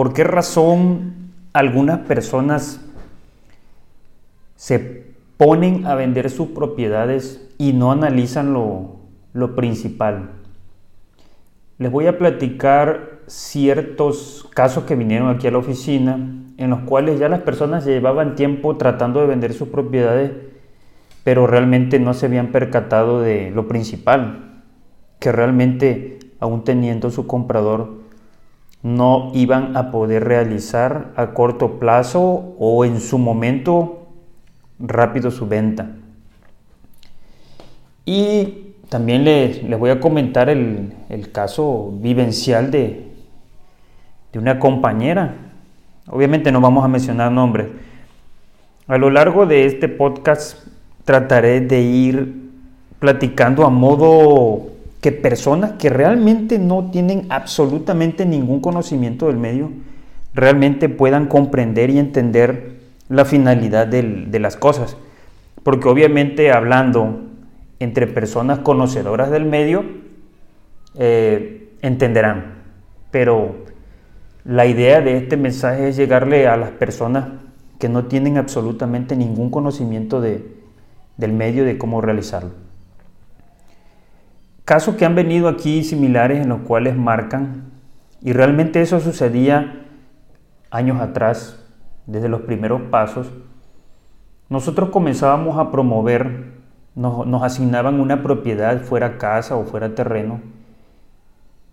¿Por qué razón algunas personas se ponen a vender sus propiedades y no analizan lo, lo principal? Les voy a platicar ciertos casos que vinieron aquí a la oficina en los cuales ya las personas llevaban tiempo tratando de vender sus propiedades, pero realmente no se habían percatado de lo principal, que realmente aún teniendo su comprador no iban a poder realizar a corto plazo o en su momento rápido su venta. Y también les, les voy a comentar el, el caso vivencial de, de una compañera. Obviamente no vamos a mencionar nombres. A lo largo de este podcast trataré de ir platicando a modo que personas que realmente no tienen absolutamente ningún conocimiento del medio realmente puedan comprender y entender la finalidad de las cosas. Porque obviamente hablando entre personas conocedoras del medio, eh, entenderán. Pero la idea de este mensaje es llegarle a las personas que no tienen absolutamente ningún conocimiento de, del medio de cómo realizarlo. Casos que han venido aquí similares en los cuales marcan, y realmente eso sucedía años atrás, desde los primeros pasos, nosotros comenzábamos a promover, nos, asignaban una propiedad, fuera casa o fuera terreno,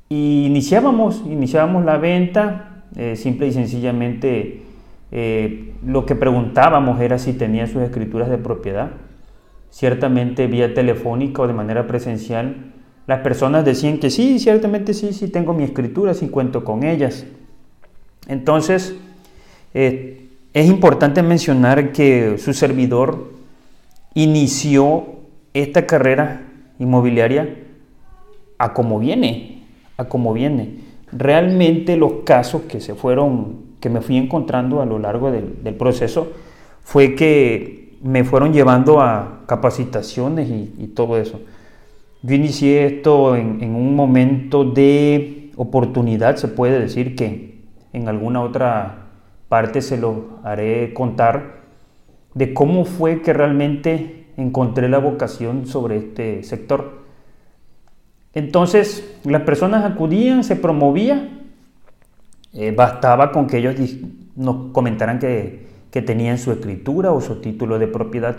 y iniciábamos, iniciábamos la venta, eh, simple y sencillamente eh, lo que preguntábamos era si tenía sus escrituras de propiedad. Ciertamente vía telefónica o de manera presencial, las personas decían que sí, ciertamente sí, sí tengo mi escritura, sí cuento con ellas. Entonces, eh, es importante mencionar que su servidor inició esta carrera inmobiliaria a como viene, a como viene. Realmente los casos que se fueron, que me fui encontrando a lo largo del, proceso, fue que me fueron llevando a capacitaciones y, todo eso. Yo inicié esto en, en, un momento de oportunidad, se puede decir que en alguna otra parte se lo haré contar, de cómo fue que realmente encontré la vocación sobre este sector. Entonces las personas acudían, se promovía, eh, bastaba con que ellos nos comentaran que, que tenían su escritura o su título de propiedad.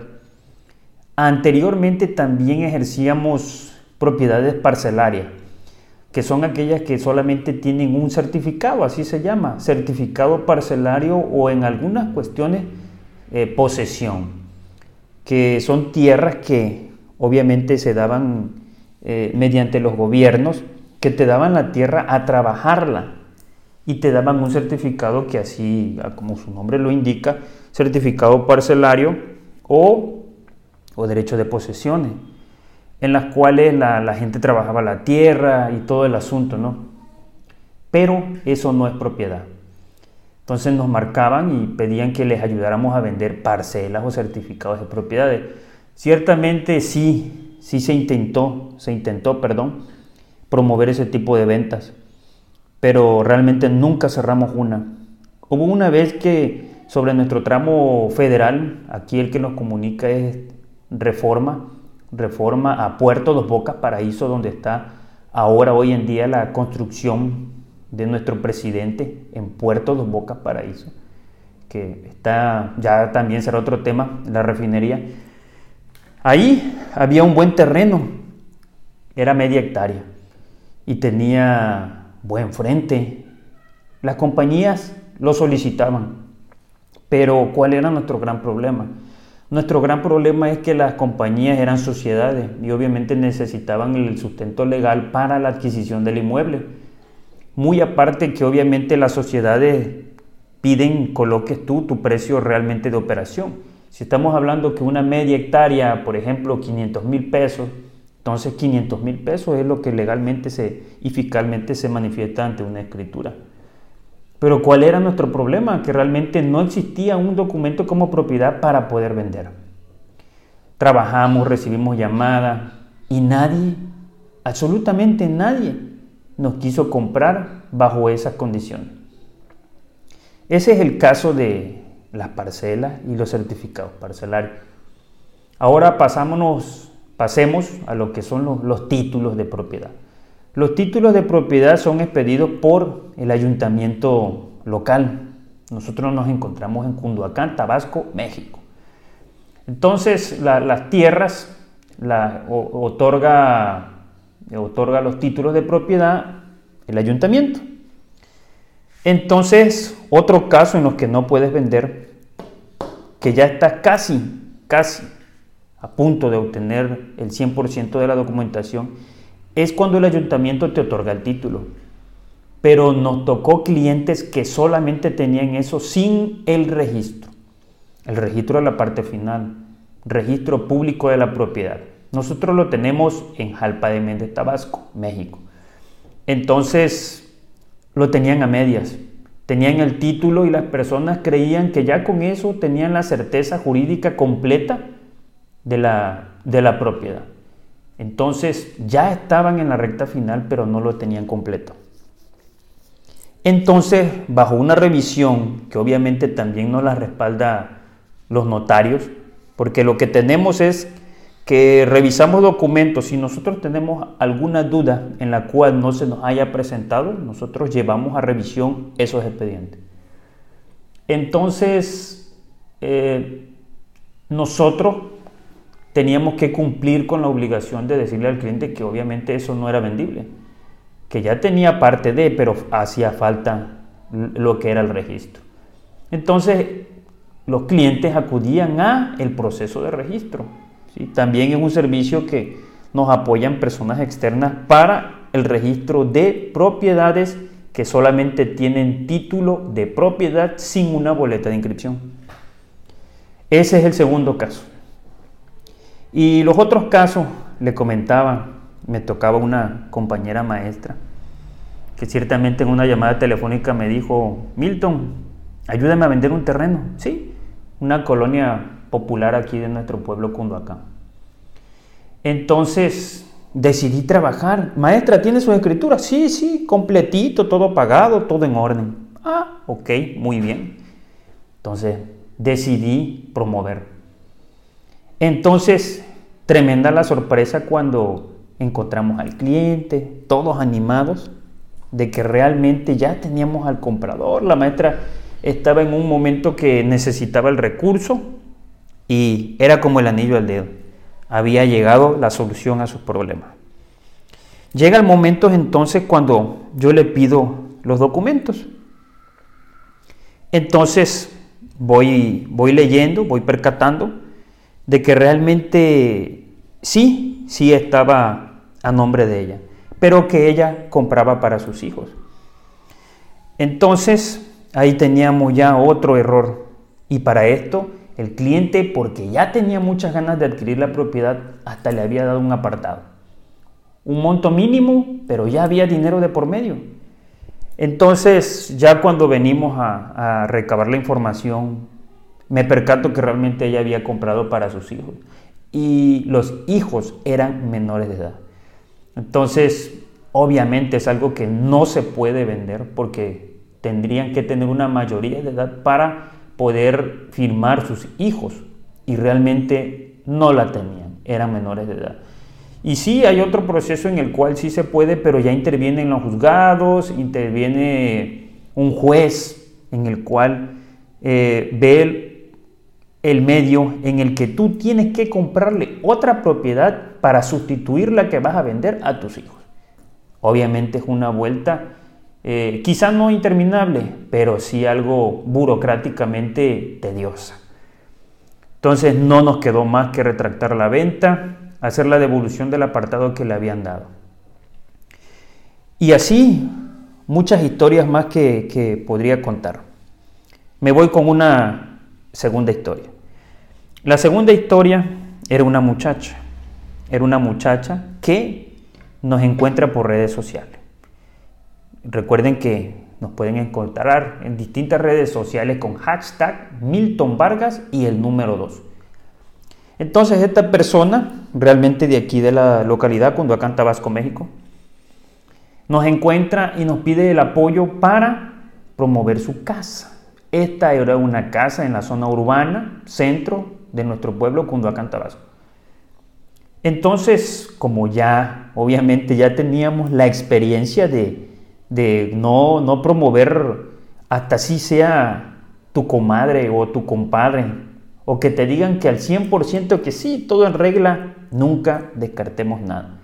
Anteriormente también ejercíamos propiedades parcelarias, que son aquellas que solamente tienen un certificado, así se llama, certificado parcelario o en algunas cuestiones eh, posesión, que son tierras que obviamente se daban eh, mediante los gobiernos que te daban la tierra a trabajarla y te daban un certificado que así, como su nombre lo indica, certificado parcelario o, o derecho de posesiones, en las cuales la, gente trabajaba la tierra y todo el asunto, ¿no? Pero eso no es propiedad. Entonces nos marcaban y pedían que les ayudáramos a vender parcelas o certificados de propiedades. Ciertamente sí, sí se intentó, se intentó, perdón, promover ese tipo de ventas, pero realmente nunca cerramos una. Hubo una vez que sobre nuestro tramo federal, aquí el que nos comunica es Reforma, Reforma a Puerto Dos Bocas, Paraíso, donde está ahora, hoy en día, la construcción de nuestro presidente en Puerto Dos Bocas, Paraíso, que está, ya también será otro tema, la refinería, Ahí había un buen terreno, era media hectárea y tenía buen frente. Las compañías lo solicitaban, pero ¿cuál era nuestro gran problema? Nuestro gran problema es que las compañías eran sociedades y obviamente necesitaban el sustento legal para la adquisición del inmueble. muy aparte que obviamente las sociedades piden coloques tú tu precio realmente de operación. Si estamos hablando que una media hectárea, por ejemplo, 500 mil pesos, entonces 500 mil pesos es lo que legalmente se, y fiscalmente se manifiesta ante una escritura. Pero ¿cuál era nuestro problema? Que realmente no existía un documento como propiedad para poder vender. Trabajamos, recibimos llamadas y nadie, absolutamente nadie, nos quiso comprar bajo esas condiciones. Ese es el caso de las parcelas y los certificados parcelarios. Ahora pasámonos, pasemos a lo que son los, los títulos de propiedad. Los títulos de propiedad son expedidos por el ayuntamiento local. Nosotros nos encontramos en Cunduacán, Tabasco, México. Entonces, las tierras la, otorga, otorga los títulos de propiedad el ayuntamiento. Entonces, otro caso en los que no puedes vender, que ya está casi, casi a punto de obtener el 100% de la documentación, es cuando el ayuntamiento te otorga el título. Pero nos tocó clientes que solamente tenían eso sin el registro. El registro es la parte final, registro público de la propiedad. Nosotros lo tenemos en Jalpa de Méndez, Tabasco, México. Entonces, lo tenían a medias. Tenían el título y las personas creían que ya con eso tenían la certeza jurídica completa de la, de la propiedad. Entonces ya estaban en la recta final, pero no lo tenían completo. Entonces, bajo una revisión que obviamente también nos la respalda los notarios, porque lo que tenemos es que revisamos documentos, si nosotros tenemos alguna duda en la cual no se nos haya presentado, nosotros llevamos a revisión esos expedientes. Entonces, eh, nosotros teníamos que cumplir con la obligación de decirle al cliente que obviamente eso no era vendible, que ya tenía parte de, pero hacía falta lo que era el registro. Entonces, los clientes acudían a el proceso de registro. También es un servicio que nos apoyan personas externas para el registro de propiedades que solamente tienen título de propiedad sin una boleta de inscripción. Ese es el segundo caso. Y los otros casos, le comentaba, me tocaba una compañera maestra, que ciertamente en una llamada telefónica me dijo, Milton, ayúdame a vender un terreno. Sí, una colonia popular aquí de nuestro pueblo Cunduacán. Entonces decidí trabajar. Maestra, ¿tiene su escritura? Sí, sí, completito, todo pagado, todo en orden. Ah, ok, muy bien. Entonces decidí promover. Entonces, tremenda la sorpresa cuando encontramos al cliente, todos animados de que realmente ya teníamos al comprador. La maestra estaba en un momento que necesitaba el recurso y era como el anillo al dedo. Había llegado la solución a sus problemas. Llega el momento entonces cuando yo le pido los documentos. Entonces voy, voy leyendo, voy percatando de que realmente sí, sí estaba a nombre de ella, pero que ella compraba para sus hijos. Entonces, ahí teníamos ya otro error. Y para esto, el cliente, porque ya tenía muchas ganas de adquirir la propiedad, hasta le había dado un apartado. Un monto mínimo, pero ya había dinero de por medio. Entonces, ya cuando venimos a, recabar la información me percato que realmente ella había comprado para sus hijos y los hijos eran menores de edad. Entonces, obviamente es algo que no se puede vender porque tendrían que tener una mayoría de edad para poder firmar sus hijos y realmente no la tenían, eran menores de edad. Y sí, hay otro proceso en el cual sí se puede, pero ya intervienen los juzgados, interviene un juez en el cual eh, ve el medio en el que tú tienes que comprarle otra propiedad para sustituir la que vas a vender a tus hijos. Obviamente es una vuelta eh, quizá no interminable, pero sí algo burocráticamente tediosa. Entonces no nos quedó más que retractar la venta, hacer la devolución del apartado que le habían dado. Y así muchas historias más que, que podría contar. Me voy con una segunda historia. La segunda historia era una muchacha. Era una muchacha que nos encuentra por redes sociales. Recuerden que nos pueden encontrar en distintas redes sociales con hashtag Milton Vargas y el número 2. Entonces esta persona, realmente de aquí de la localidad, Cunduacán, Tabasco, México, nos encuentra y nos pide el apoyo para promover su casa. Esta era una casa en la zona urbana, centro de nuestro pueblo, Cunduacán, Tabasco. Entonces, como ya, obviamente ya teníamos la experiencia de, de no, no promover hasta así sea tu comadre o tu compadre, o que te digan que al 100% que sí, todo en regla, nunca descartemos nada.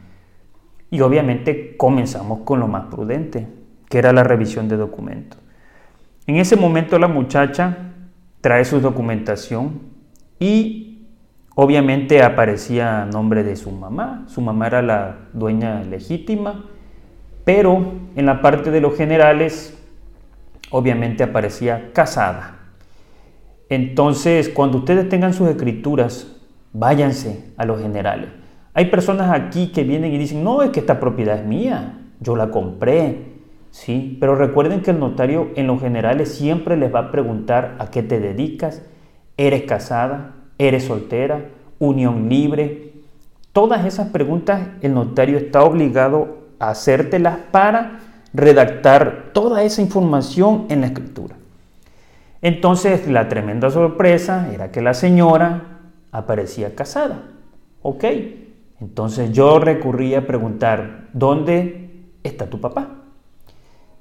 Y obviamente comenzamos con lo más prudente, que era la revisión de documentos. En ese momento la muchacha trae su documentación y obviamente aparecía nombre de su mamá. Su mamá era la dueña legítima pero en la parte de los generales, obviamente aparecía casada. Entonces, cuando ustedes tengan sus escrituras, váyanse a los generales. Hay personas aquí que vienen y dicen, no, es que esta propiedad es mía, yo la compré. Sí, pero recuerden que el notario en los generales siempre les va a preguntar a qué te dedicas, eres casada, eres soltera, unión libre. Todas esas preguntas el notario está obligado hacértelas para redactar toda esa información en la escritura. Entonces la tremenda sorpresa era que la señora aparecía casada. Ok, entonces yo recurrí a preguntar, ¿dónde está tu papá?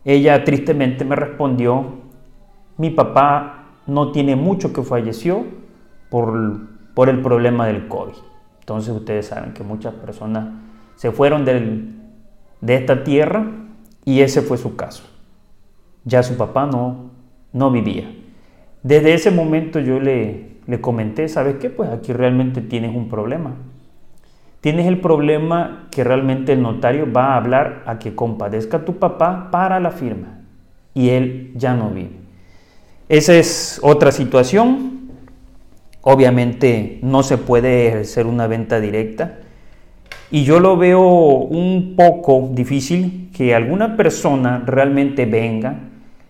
Ella tristemente me respondió, mi papá no tiene mucho que falleció por, por el problema del COVID. Entonces ustedes saben que muchas personas se fueron de esta tierra y ese fue su caso. Ya su papá no, no vivía. Desde ese momento yo le, le comenté, ¿sabes qué? Pues aquí realmente tienes un problema. Tienes el problema que realmente el notario va a hablar a que compadezca a tu papá para la firma y él ya no vive. Esa es otra situación. Obviamente no se puede ejercer una venta directa y yo lo veo un poco difícil que alguna persona realmente venga,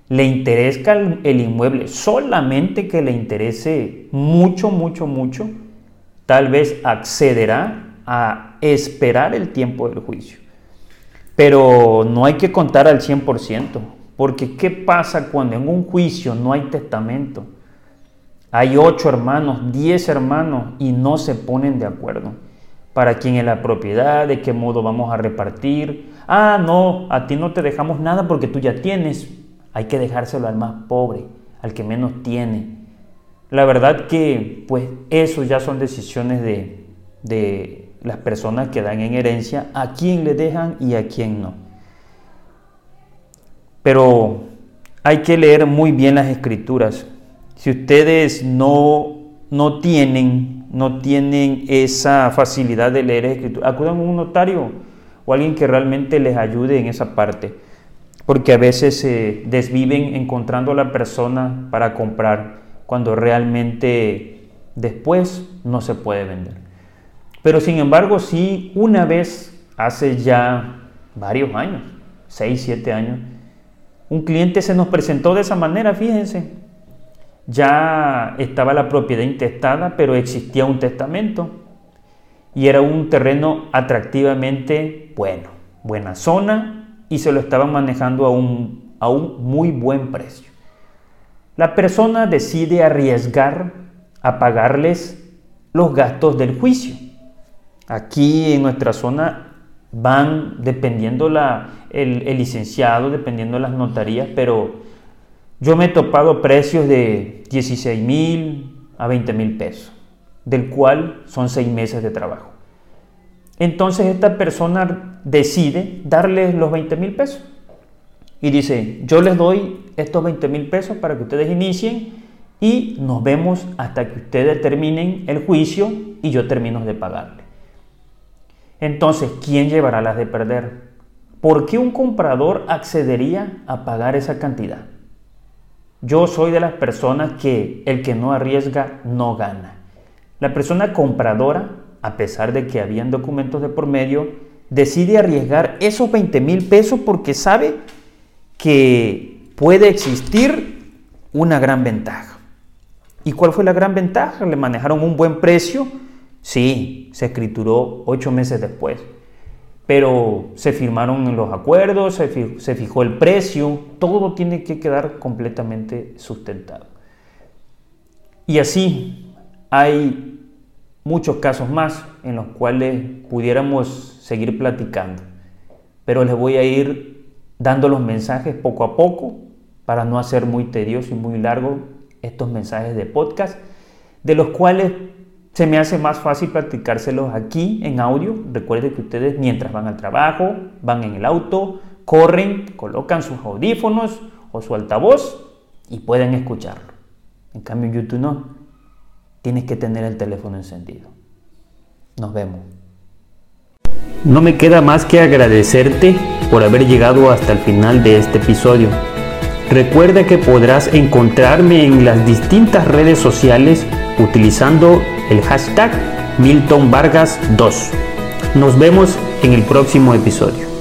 le interesa el inmueble, solamente que le interese mucho, mucho, mucho, tal vez accederá a esperar el tiempo del juicio. Pero no hay que contar al 100%, porque ¿qué pasa cuando en un juicio no hay testamento? Hay ocho hermanos, diez hermanos y no se ponen de acuerdo para quién es la propiedad, de qué modo vamos a repartir. Ah, no, a ti no te dejamos nada porque tú ya tienes. Hay que dejárselo al más pobre, al que menos tiene. La verdad que, pues, eso ya son decisiones de, de las personas que dan en herencia, a quién le dejan y a quién no. Pero hay que leer muy bien las escrituras. Si ustedes no, no tienen no tienen esa facilidad de leer escritura, acudan a un notario o alguien que realmente les ayude en esa parte, porque a veces se desviven encontrando a la persona para comprar cuando realmente después no se puede vender. Pero sin embargo, sí, una vez hace ya varios años, 6, 7 años, un cliente se nos presentó de esa manera, fíjense, ya estaba la propiedad intestada, pero existía un testamento y era un terreno atractivamente bueno, buena zona y se lo estaban manejando a un, a un muy buen precio. La persona decide arriesgar a pagarles los gastos del juicio. Aquí en nuestra zona van dependiendo la, el, licenciado, dependiendo las notarías, pero yo me he topado precios de 16 mil a 20 mil pesos, del cual son seis meses de trabajo. Entonces esta persona decide darles los 20 mil pesos y dice, yo les doy estos 20 mil pesos para que ustedes inicien y nos vemos hasta que ustedes terminen el juicio y yo termino de pagarle. Entonces, ¿quién llevará las de perder? ¿por qué un comprador accedería a pagar esa cantidad? Yo soy de las personas que el que no arriesga no gana. La persona compradora, a pesar de que habían documentos de por medio, decide arriesgar esos 20 mil pesos porque sabe que puede existir una gran ventaja. ¿Y cuál fue la gran ventaja? Le manejaron un buen precio. Sí, se escrituró ocho meses después. Pero se firmaron los acuerdos, se fijó el precio, todo tiene que quedar completamente sustentado. Y así hay muchos casos más en los cuales pudiéramos seguir platicando. Pero les voy a ir dando los mensajes poco a poco para no hacer muy tedioso y muy largo estos mensajes de podcast, de los cuales se me hace más fácil platicárselos aquí en audio. Recuerden que ustedes mientras van al trabajo, van en el auto, corren, colocan sus audífonos o su altavoz y pueden escucharlo. En cambio YouTube no. Tienes que tener el teléfono encendido. Nos vemos. No me queda más que agradecerte por haber llegado hasta el final de este episodio. Recuerda que podrás encontrarme en las distintas redes sociales utilizando el hashtag Milton Vargas 2. Nos vemos en el próximo episodio.